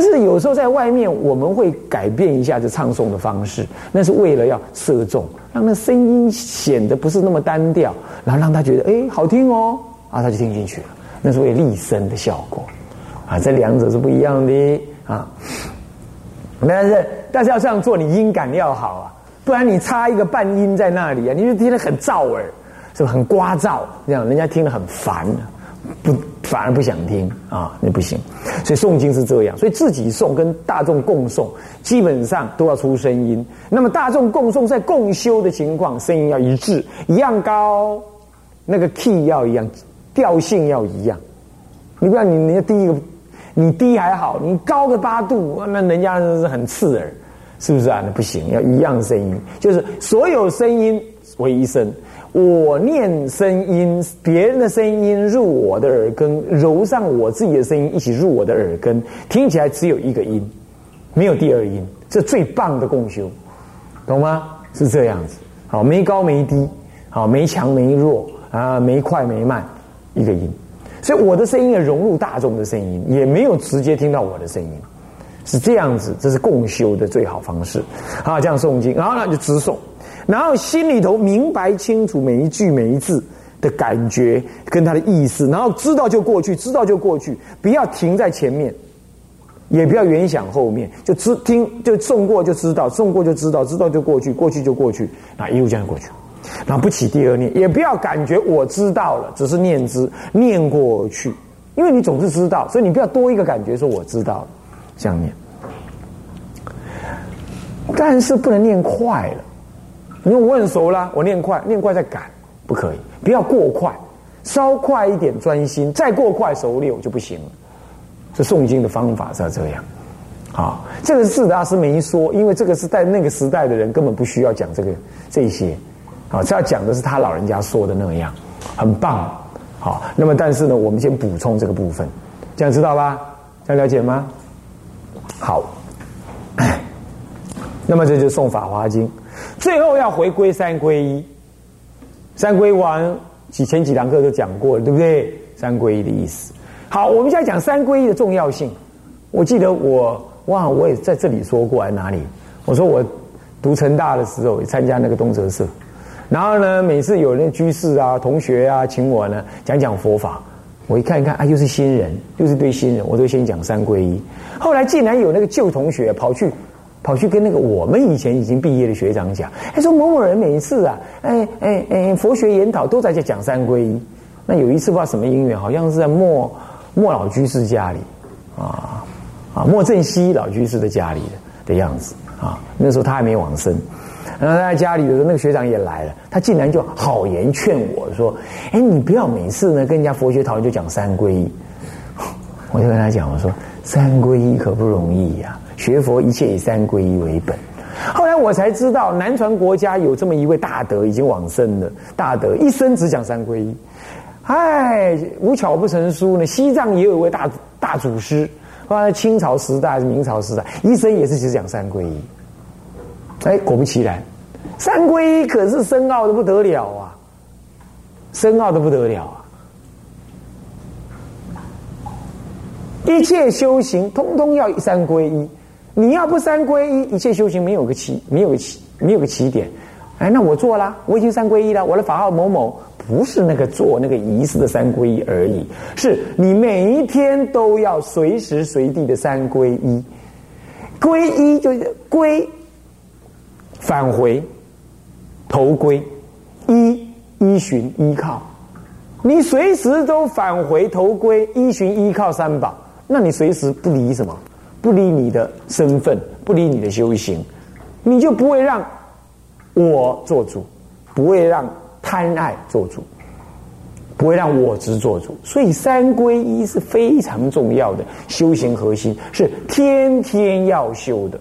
但是有时候在外面，我们会改变一下这唱诵的方式，那是为了要射中，让那声音显得不是那么单调，然后让他觉得哎好听哦，啊他就听进去了，那是为立声的效果，啊这两者是不一样的啊。但是但是要这样做，你音感要好啊，不然你插一个半音在那里啊，你就听得很燥耳，是不是很聒噪？这样人家听得很烦，不反而不想听啊，那不行。所以诵经是这样，所以自己诵跟大众共诵，基本上都要出声音。那么大众共诵在共修的情况，声音要一致，一样高，那个 key 要一样，调性要一样。你不要你你低一个。你低还好，你高个八度，那人家是很刺耳，是不是啊？那不行，要一样声音，就是所有声音为一声。我念声音，别人的声音入我的耳根，揉上我自己的声音一起入我的耳根，听起来只有一个音，没有第二音，这最棒的共修，懂吗？是这样子，好，没高没低，好，没强没弱啊，没快没慢，一个音。所以我的声音也融入大众的声音，也没有直接听到我的声音，是这样子，这是共修的最好方式。好，这样诵经，然后呢就直诵，然后心里头明白清楚每一句每一字的感觉跟它的意思，然后知道就过去，知道就过去，不要停在前面，也不要原想后面，就知听就诵过就知道，诵过就知道，知道就过去，过去就过去，那一路这样过去。然后不起第二念，也不要感觉我知道了，只是念之念过去，因为你总是知道，所以你不要多一个感觉说我知道了，这样念。但是不能念快了，因为我很熟了，我念快，念快再赶，不可以，不要过快，稍快一点专心，再过快熟练就不行了。这诵经的方法是要这样，好，这个是大师没说，因为这个是在那个时代的人根本不需要讲这个这些。啊，这要讲的是他老人家说的那样，很棒。好，那么但是呢，我们先补充这个部分，这样知道吧？这样了解吗？好，那么这就是诵《法华经》，最后要回归三皈依。三皈完，几前几堂课都讲过了，对不对？三皈依的意思。好，我们现在讲三皈依的重要性。我记得我哇，我也在这里说过，在哪里？我说我读成大的时候，也参加那个东哲社。然后呢，每次有那居士啊、同学啊请我呢讲讲佛法，我一看一看啊，又是新人，又是对新人，我都先讲三皈依。后来竟然有那个旧同学跑去跑去跟那个我们以前已经毕业的学长讲，他说某某人每一次啊，哎哎哎，佛学研讨都在这讲三皈依。那有一次不知道什么因缘，好像是在莫莫老居士家里啊啊，莫正熙老居士的家里的样子啊，那时候他还没往生。然后在家里，有时候那个学长也来了，他竟然就好言劝我说：“哎，你不要每次呢跟人家佛学讨论就讲三皈依。”我就跟他讲，我说：“三皈依可不容易呀，学佛一切以三皈依为本。”后来我才知道，南传国家有这么一位大德，已经往生了，大德一生只讲三皈依。哎，无巧不成书呢，西藏也有一位大大祖师，后来清朝时代还是明朝时代，一生也是只讲三皈依。哎，果不其然。三皈依可是深奥的不得了啊，深奥的不得了啊！一切修行通通要三皈依，你要不三皈依，一切修行没有个起，没有个起，没有个起点。哎，那我做了，我已经三皈依了，我的法号某某，不是那个做那个仪式的三皈依而已，是你每一天都要随时随地的三皈依。皈依就是皈，返回。头归依依循依靠，你随时都返回头归依循依靠三宝，那你随时不离什么？不理你的身份，不理你的修行，你就不会让我做主，不会让贪爱做主，不会让我执做主。所以三归一是非常重要的修行核心，是天天要修的。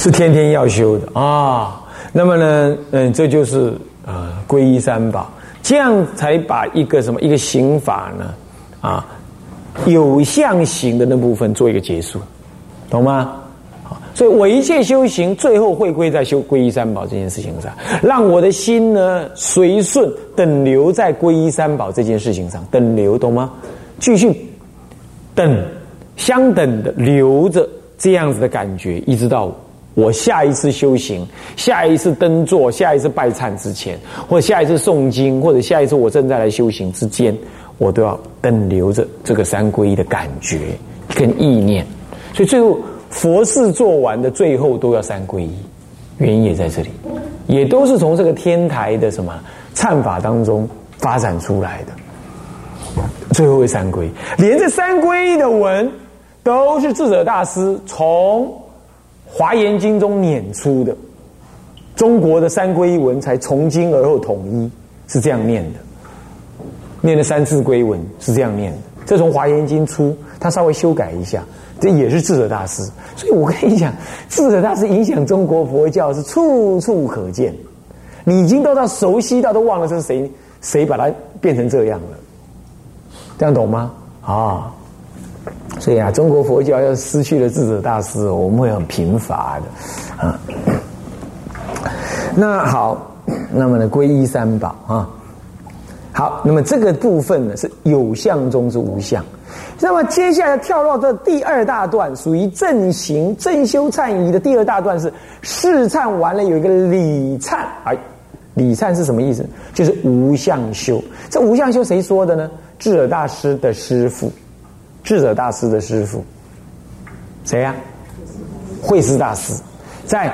是天天要修的啊，那么呢，嗯，这就是呃皈依三宝，这样才把一个什么一个刑法呢啊有相行的那部分做一个结束，懂吗？所以我一切修行最后会归在修皈依三宝这件事情上，让我的心呢随顺等留在皈依三宝这件事情上，等留懂吗？继续等相等的留着这样子的感觉，一直到我下一次修行、下一次登座、下一次拜忏之前，或者下一次诵经，或者下一次我正在来修行之间，我都要等留着这个三皈依的感觉跟意念。所以最后佛事做完的最后都要三皈依，原因也在这里，也都是从这个天台的什么忏法当中发展出来的。最后三皈，连这三皈依的文都是智者大师从《华严经》中捻出的。中国的三皈依文才从今而后统一，是这样念的。念的三字归文是这样念的，这从《华严经》出，他稍微修改一下，这也是智者大师。所以我跟你讲，智者大师影响中国佛教是处处可见。你已经都到熟悉到都忘了这是谁谁把它变成这样了。这样懂吗？啊，所以啊，中国佛教要失去了智者大师，我们会很贫乏的啊。那好，那么呢，皈依三宝啊。好，那么这个部分呢是有相中之无相。那么接下来跳到这第二大段，属于正行正修忏仪的第二大段是试忏完了有一个礼忏，哎，礼忏是什么意思？就是无相修。这无相修谁说的呢？智者大师的师傅，智者大师的师傅，谁呀？慧思大师在《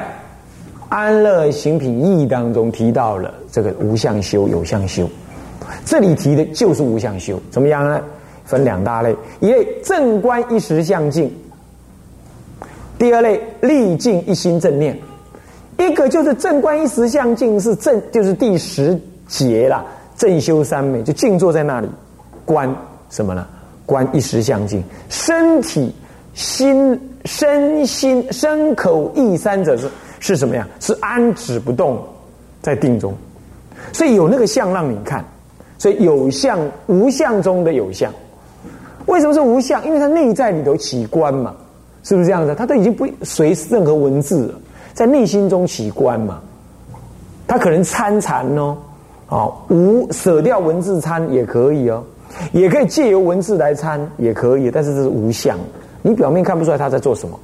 安乐行品义》当中提到了这个无相修、有相修。这里提的就是无相修，怎么样呢？分两大类：一类正观一时相境；第二类历尽一心正念。一个就是正观一时相境，是正，就是第十节啦，正修三昧，就静坐在那里。观什么呢？观一时相境，身体、心、身心、身口意三者是是什么呀？是安止不动，在定中，所以有那个相让你看，所以有相无相中的有相。为什么是无相？因为它内在里头起观嘛，是不是这样子？它都已经不随任何文字了，在内心中起观嘛。它可能参禅哦，啊，无舍掉文字参也可以哦。也可以借由文字来参，也可以，但是这是无相，你表面看不出来他在做什么，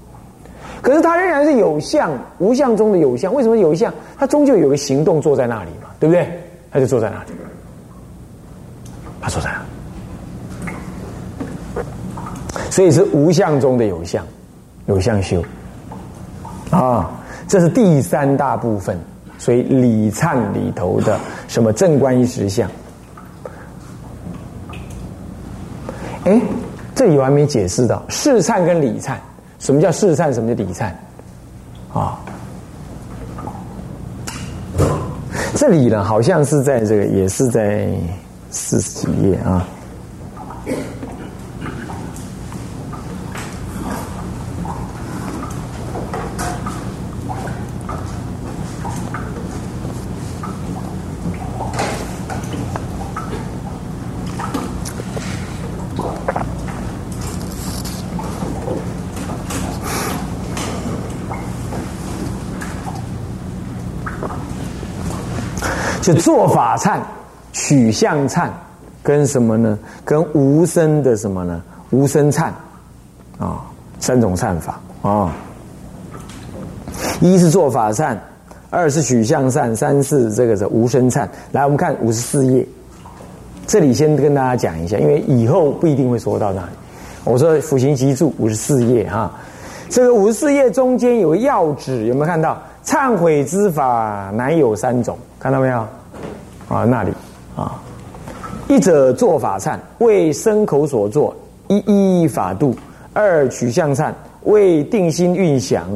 可是他仍然是有相，无相中的有相。为什么有相？他终究有个行动坐在那里嘛，对不对？他就坐在那里，他坐在那，所以是无相中的有相，有相修啊，这是第三大部分。所以礼忏里头的什么正观一实相。哎，这里我还没解释到试忏跟礼忏，什么叫试忏，什么叫礼忏？啊，这里呢，好像是在这个，也是在四十几页啊。就做法忏、取相忏，跟什么呢？跟无声的什么呢？无声忏啊，三种忏法啊。一是做法忏，二是取相忏，三是这个是无声忏。来，我们看五十四页，这里先跟大家讲一下，因为以后不一定会说到那里。我说《辅行集注》五十四页哈，这个五十四页中间有个要旨，有没有看到？忏悔之法乃有三种，看到没有？啊，那里啊，一者做法忏，为身口所作，一一法度；二取向忏，为定心运想，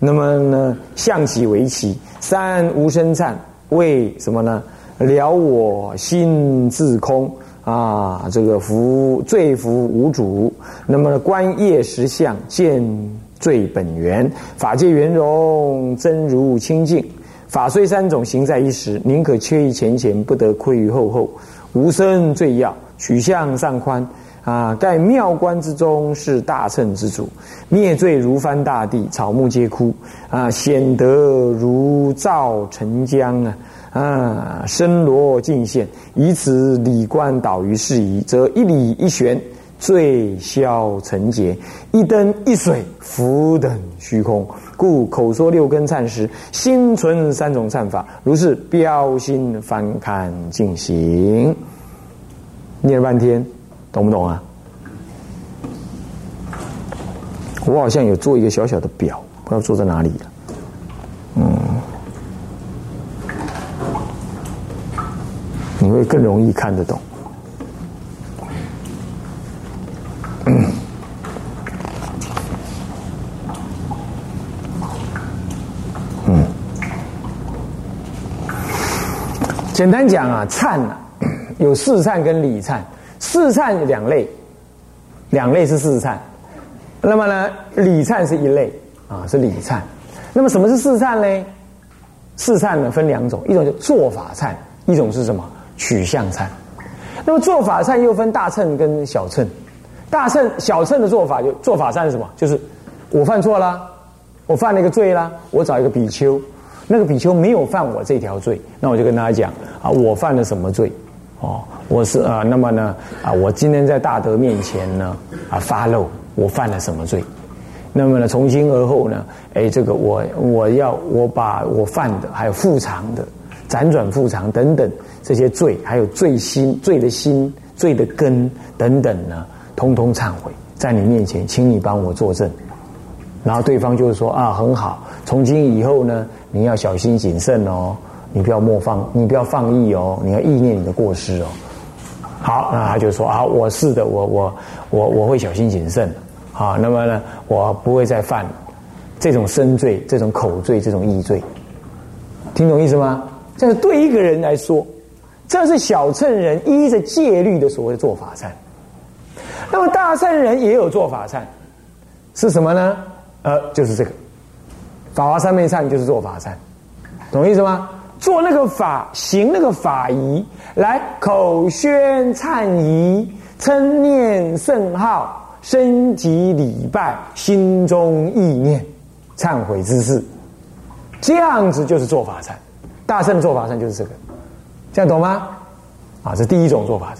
那么呢，象起为奇；三无声忏，为什么呢？了我心自空啊，这个福罪福无主，那么观业实相见。最本源，法界圆融，真如清净。法虽三种，行在一时，宁可缺于前前，不得亏于后后。无生最要，取向上宽啊！盖妙观之中，是大乘之主。灭罪如翻大地，草木皆枯啊！显德如造澄江啊！啊！深罗尽现，以此理观导于事宜，则一理一玄。罪消成劫，一灯一水，浮等虚空。故口说六根忏时，心存三种忏法，如是标心翻看进行。念了半天，懂不懂啊？我好像有做一个小小的表，不知道做在哪里了。嗯，你会更容易看得懂。简单讲啊，忏啊，有四忏跟理忏。事忏两类，两类是四忏。那么呢，理忏是一类啊，是理忏。那么什么是四忏呢？四忏呢分两种，一种叫做法忏，一种是什么取向忏。那么做法忏又分大乘跟小乘。大乘、小乘的做法就做法善是什么？就是我犯错啦，我犯了一个罪啦，我找一个比丘，那个比丘没有犯我这条罪，那我就跟他讲啊，我犯了什么罪？哦，我是啊，那么呢啊，我今天在大德面前呢啊发漏，我犯了什么罪？那么呢，从今而后呢，哎，这个我我要我把我犯的还有复偿的辗转复偿等等这些罪，还有罪心、罪的心、罪的根等等呢。通通忏悔，在你面前，请你帮我作证。然后对方就是说啊，很好，从今以后呢，你要小心谨慎哦，你不要莫放，你不要放逸哦，你要意念你的过失哦。好，那他就说啊，我是的，我我我我会小心谨慎。好，那么呢，我不会再犯这种身罪、这种口罪、这种意罪。听懂意思吗？这是对一个人来说，这是小乘人依着戒律的所谓做法善。那么大圣人也有做法忏，是什么呢？呃，就是这个法华三昧忏，就是做法忏，懂意思吗？做那个法，行那个法仪，来口宣忏仪，称念圣号，升级礼拜，心中意念忏悔之事，这样子就是做法忏。大圣做法忏就是这个，这样懂吗？啊，这第一种做法忏。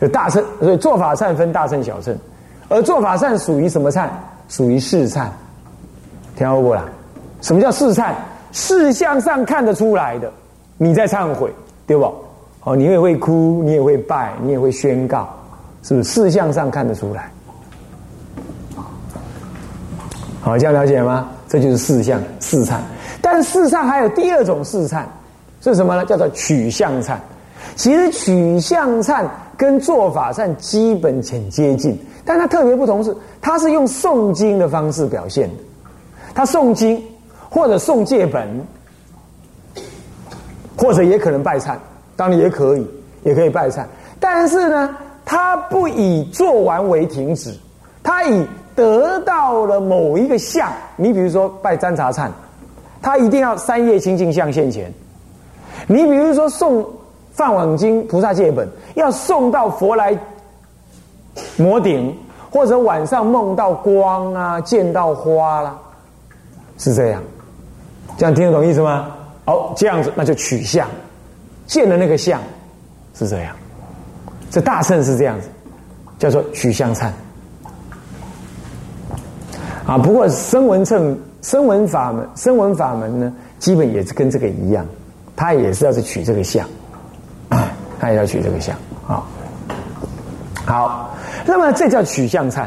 就大圣，所以做法忏分大圣小圣，而做法忏属于什么忏？属于世忏，听过啦？什么叫事忏？事相上看得出来的，你在忏悔，对不？哦，你也会哭，你也会拜，你也会宣告，是不是？事相上看得出来，好，这样了解吗？这就是事相事忏。但事忏还有第二种事忏，是什么呢？叫做取向忏。其实取向忏。跟做法忏基本很接近，但它特别不同是，它是用诵经的方式表现的。他诵经，或者送戒本，或者也可能拜忏，当然也可以，也可以拜忏。但是呢，他不以做完为停止，他以得到了某一个相。你比如说拜占茶忏，他一定要三叶清净相现前。你比如说送。放往经菩萨戒本要送到佛来摩顶，或者晚上梦到光啊，见到花啦，是这样，这样听得懂意思吗？哦，这样子那就取相，见的那个相是这样，这大圣是这样子，叫做取相忏啊。不过声闻乘声闻法门声闻法门呢，基本也是跟这个一样，他也是要去取这个相。他也要取这个相啊，好，那么这叫取相忏。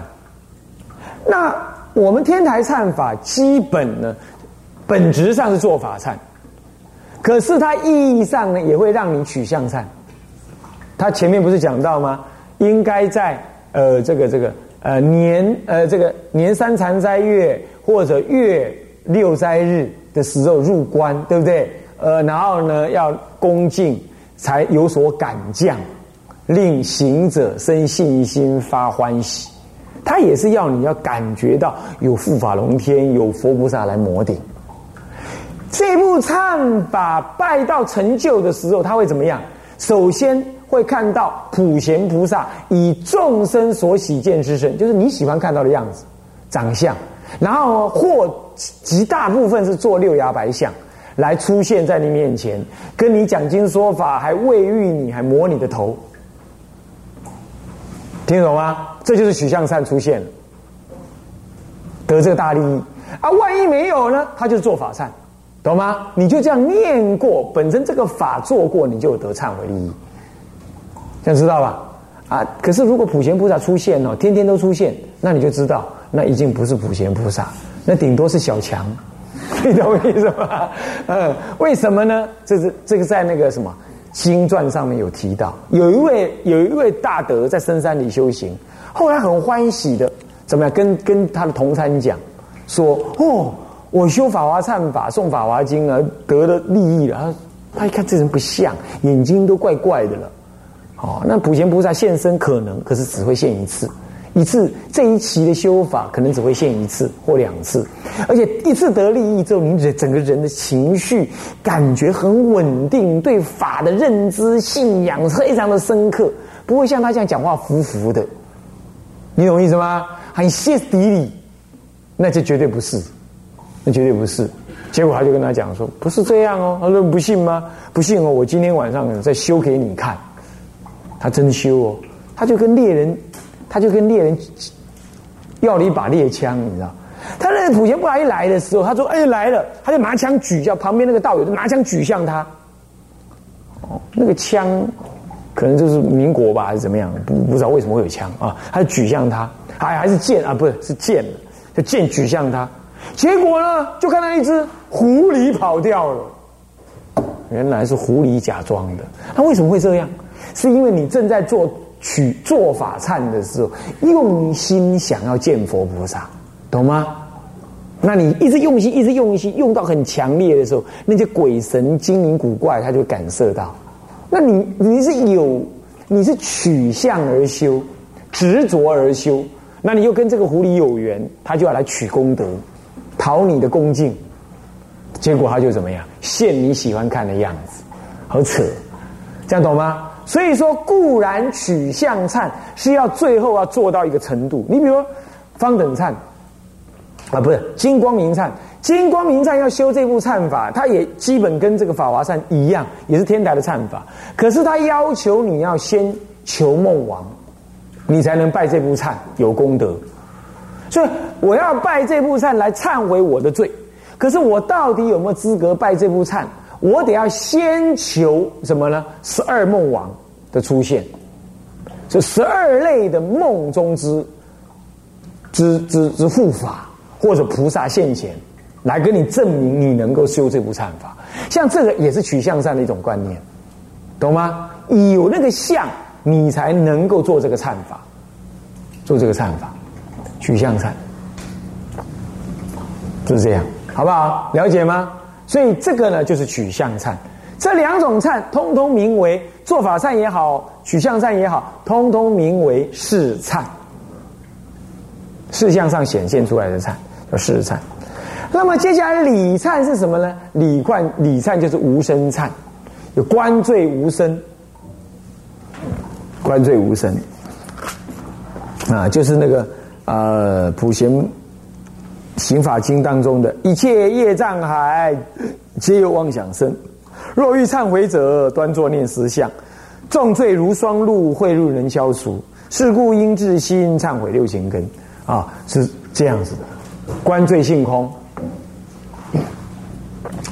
那我们天台忏法基本呢，本质上是做法忏，可是它意义上呢，也会让你取向忏。他前面不是讲到吗？应该在呃这个这个呃年呃这个年三残斋月或者月六斋日的时候入关，对不对？呃，然后呢要恭敬。才有所感降，令行者生信心发欢喜。他也是要你要感觉到有护法龙天，有佛菩萨来摩顶。这部忏法拜到成就的时候，他会怎么样？首先会看到普贤菩萨以众生所喜见之身，就是你喜欢看到的样子、长相，然后或极大部分是做六牙白相。来出现在你面前，跟你讲经说法，还喂育你，还摸你的头，听懂吗？这就是取向善出现了，得这个大利益啊！万一没有呢？他就是做法善，懂吗？你就这样念过，本身这个法做过，你就有得忏悔利益，这样知道吧？啊！可是如果普贤菩萨出现哦，天天都出现，那你就知道，那已经不是普贤菩萨，那顶多是小强，你懂我意思吗？嗯，为什么呢？这是这个在那个什么经传上面有提到，有一位有一位大德在深山里修行。后来很欢喜的，怎么样？跟跟他的同参讲，说：“哦，我修法华忏法，诵法华经啊，得了利益了。”他他一看这人不像，眼睛都怪怪的了。哦，那普贤菩萨现身可能，可是只会现一次，一次这一期的修法可能只会现一次或两次，而且一次得利益之后，你整个人的情绪感觉很稳定，对法的认知信仰非常的深刻，不会像他这样讲话浮浮的。你懂意思吗？很歇斯底里，那就绝对不是，那绝对不是。结果他就跟他讲说：“不是这样哦。”他说：“不信吗？不信哦，我今天晚上再修给你看。”他真修哦，他就跟猎人，他就跟猎人要了一把猎枪，你知道？他那个普贤菩萨一来的时候，他说：“哎，来了！”他就拿枪举，叫旁边那个道友就拿枪举向他。哦，那个枪。可能就是民国吧，还是怎么样？不不知道为什么会有枪啊？他就举向他，还还是剑啊？不是是剑，就剑举向他。结果呢，就看到一只狐狸跑掉了。原来是狐狸假装的。那为什么会这样？是因为你正在做取做法忏的时候，用心想要见佛菩萨，懂吗？那你一直用心，一直用心，用到很强烈的时候，那些鬼神精灵古怪，他就感受到。那你你是有你是取向而修，执着而修，那你又跟这个狐狸有缘，他就要来取功德，讨你的恭敬，结果他就怎么样，现你喜欢看的样子，好扯，这样懂吗？所以说固然取向忏是要最后要做到一个程度，你比如方等忏啊，不是金光明忏。金光明忏要修这部忏法，它也基本跟这个法华忏一样，也是天台的忏法。可是他要求你要先求梦王，你才能拜这部忏有功德。所以我要拜这部忏来忏悔我的罪。可是我到底有没有资格拜这部忏？我得要先求什么呢？十二梦王的出现，这十二类的梦中之之之之护法，或者菩萨现前。来跟你证明你能够修这部忏法，像这个也是取向上的一种观念，懂吗？有那个相，你才能够做这个忏法，做这个忏法，取向忏，就是这样，好不好？了解吗？所以这个呢，就是取向忏。这两种忏，通通名为做法忏也好，取向忏也好，通通名为事忏，事相上显现出来的忏叫事忏。那么接下来礼忏是什么呢？礼忏礼忏就是无声忏，有观罪无声，观罪无声啊，就是那个呃普贤刑法经当中的一切业障海，皆由妄想生。若欲忏悔者，端坐念思相，重罪如霜露，汇入能消除。是故应自心忏悔六情根啊，是这样子的，观罪性空。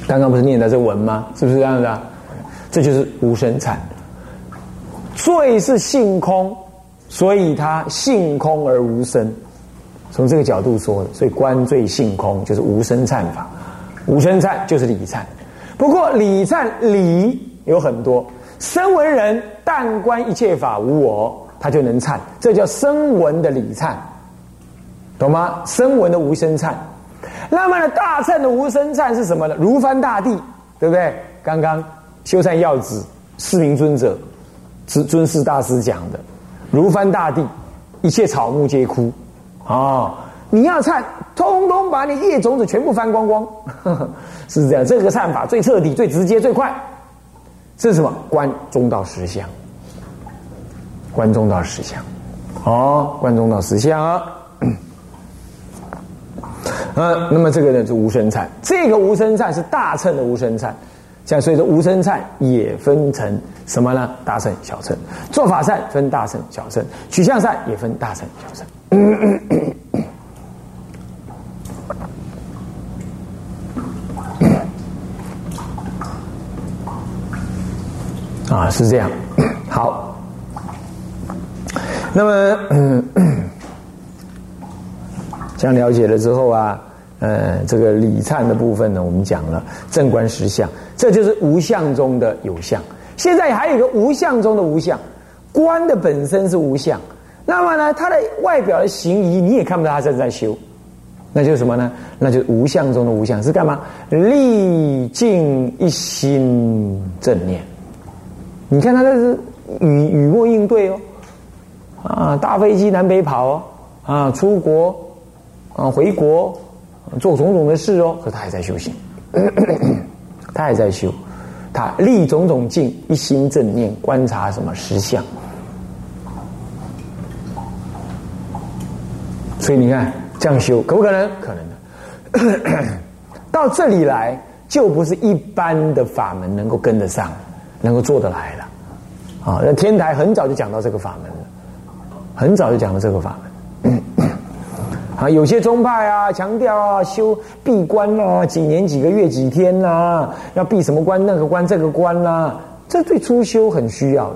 刚刚不是念的这文吗？是不是这样的？这就是无生产。罪是性空，所以它性空而无生。从这个角度说的，所以观罪性空就是无生忏法。无生忏就是理忏。不过理忏理有很多，声闻人但观一切法无我，他就能忏，这叫声闻的理忏，懂吗？声闻的无生忏。那么呢，大乘的无生忏是什么呢？如翻大地，对不对？刚刚修禅要旨，四明尊者尊尊师大师讲的，如翻大地，一切草木皆枯。哦，你要忏，通通把你业种子全部翻光光，是这样。这个忏法最彻底、最直接、最快。这是什么？观中道实相，观中道实相。哦，观中道实相啊。呃，那么这个呢是无生忏，这个无生忏是大乘的无生忏，这样，所以说无生禅也分成什么呢？大乘、小乘。做法善分大乘、小乘，取向善也分大乘、小乘。啊，是这样。好，那么 这样了解了之后啊。呃，这个理忏的部分呢，我们讲了正观实相，这就是无相中的有相。现在还有一个无相中的无相，观的本身是无相，那么呢，它的外表的形仪你也看不到他正在修，那就是什么呢？那就是无相中的无相是干嘛？历尽一心正念。你看他这是语语默应对哦，啊，大飞机南北跑哦，啊，出国啊，回国。做种种的事哦，可他还在修行，他还在修，他立种种境，一心正念，观察什么实相。所以你看，这样修可不可能？可能的。到这里来，就不是一般的法门能够跟得上，能够做得来了。啊，那天台很早就讲到这个法门了，很早就讲到这个法门。啊，有些宗派啊，强调啊，修闭关啊，几年几个月几天呐，要闭什么关那个关这个关呐，这对初修很需要。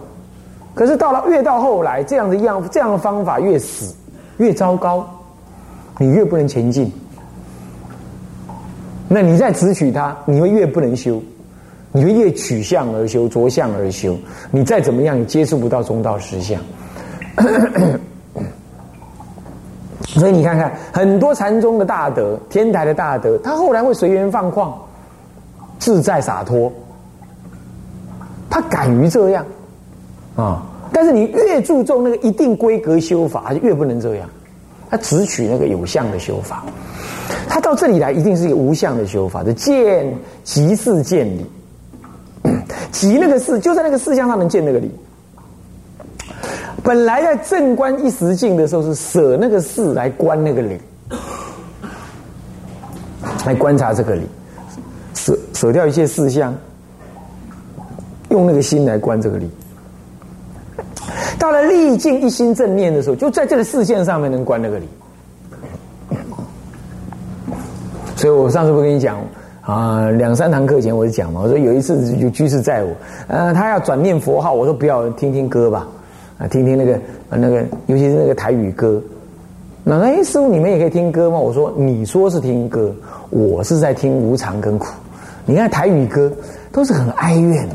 可是到了越到后来，这样的样这样的方法越死越糟糕，你越不能前进。那你再直取它，你会越不能修，你会越取向而修，着相而修。你再怎么样，也接触不到中道实相。所以你看看，很多禅宗的大德、天台的大德，他后来会随缘放旷、自在洒脱，他敢于这样啊。但是你越注重那个一定规格修法，就越不能这样。他只取那个有相的修法，他到这里来一定是一个无相的修法，的见即是见理，即那个事就在那个事相上能见那个理。本来在正观一时境的时候，是舍那个事来观那个理，来观察这个理，舍舍掉一切事相，用那个心来观这个理。到了历尽一心正念的时候，就在这个视线上面能观那个理。所以我上次不跟你讲啊，两三堂课前我就讲嘛，我说有一次有居士在我，呃，他要转念佛号，我说不要听听歌吧。啊，听听那个那个，尤其是那个台语歌。那哎，师傅，你们也可以听歌吗？我说，你说是听歌，我是在听无常跟苦。你看台语歌都是很哀怨，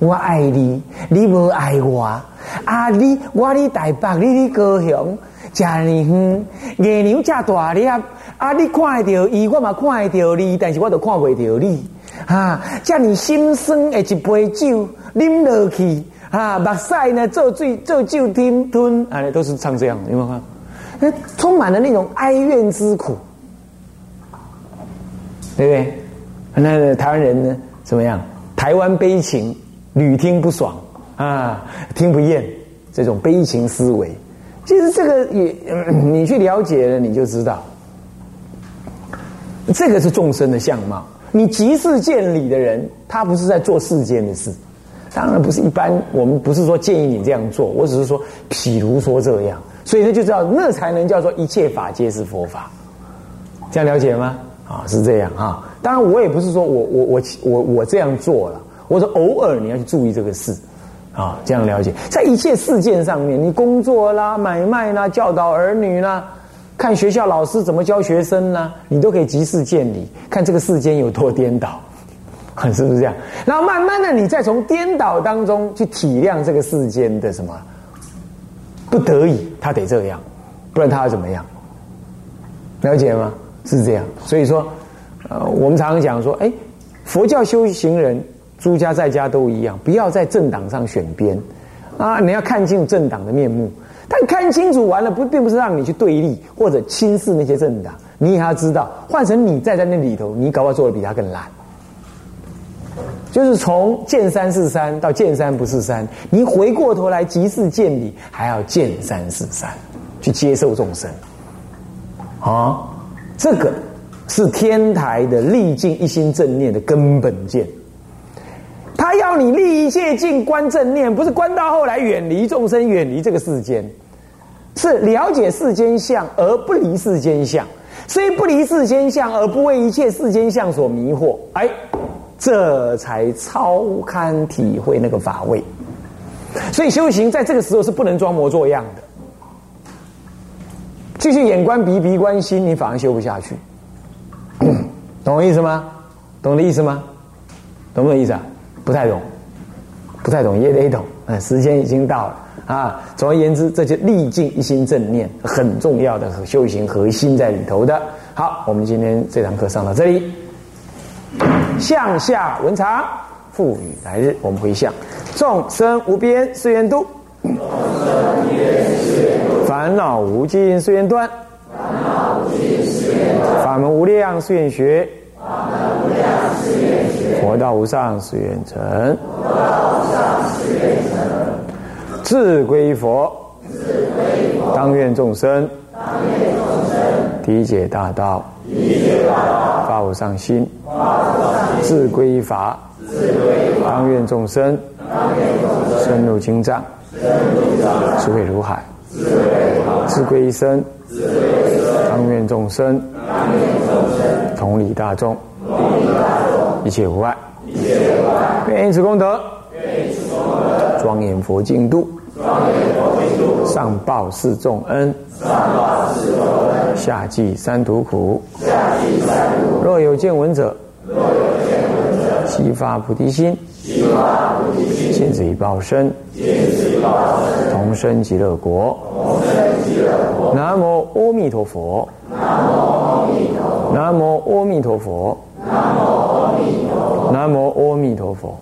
我爱你，你不爱我。啊，你我你台北，你你高雄，家里哼，月娘这大粒，啊，你看得到伊，我嘛看得到你，但是我都看不到你。哈，叫你心酸的一杯酒，啉落去。啊，把塞呢做最做就听吞，啊，都是唱这样，有没有看？那充满了那种哀怨之苦，对不对？那台湾人呢，怎么样？台湾悲情屡听不爽啊，听不厌这种悲情思维。其实这个也，你去了解了，你就知道，这个是众生的相貌。你即世见理的人，他不是在做世间的事。当然不是一般，我们不是说建议你这样做，我只是说，譬如说这样，所以呢就知道那才能叫做一切法皆是佛法，这样了解吗？啊，是这样啊。当然我也不是说我我我我我这样做了，我说偶尔你要去注意这个事，啊，这样了解，在一切事件上面，你工作啦、买卖啦、教导儿女啦、看学校老师怎么教学生啦，你都可以即事见理，看这个世间有多颠倒。是不是这样？然后慢慢的，你再从颠倒当中去体谅这个世间的什么？不得已，他得这样，不然他要怎么样？了解吗？是这样。所以说，呃，我们常常讲说，哎，佛教修行人，诸家在家都一样，不要在政党上选边啊！你要看清楚政党的面目。但看清楚完了，不并不是让你去对立或者轻视那些政党，你也要知道，换成你站在那里头，你搞不好做的比他更烂。就是从见山是山到见山不是山，你回过头来即是见理，还要见山是山，去接受众生。啊，这个是天台的历尽一心正念的根本见。他要你立一切境观正念，不是观到后来远离众生，远离这个世间，是了解世间相而不离世间相，虽不离世间相而不为一切世间相所迷惑，哎，这才超堪体会那个法味。所以修行在这个时候是不能装模作样的，继续眼观鼻，鼻观心，你反而修不下去。懂我意思吗？懂的意思吗？懂不懂意思啊？不太懂，不太懂也得懂。嗯，时间已经到了啊。总而言之，这就历尽一心正念，很重要的修行核心在里头的。好，我们今天这堂课上到这里，向下文长，赋予来日，我们回向。众生无边誓愿度，烦恼无尽誓愿断，法门无量誓愿学。佛道无上誓愿成，自归佛，当愿众生，理解大道，发无上心，自归法，当愿众生，深入经藏，智慧如海，自归生，当愿众生，同理大众。一切无碍，愿以此功德，庄严佛净土，上报四重恩，下济三途苦。若有见闻者，悉发菩提心，尽此一报身，同生极乐国。南无阿弥陀佛。南无阿弥陀佛。南无阿弥陀佛。南无阿弥陀佛。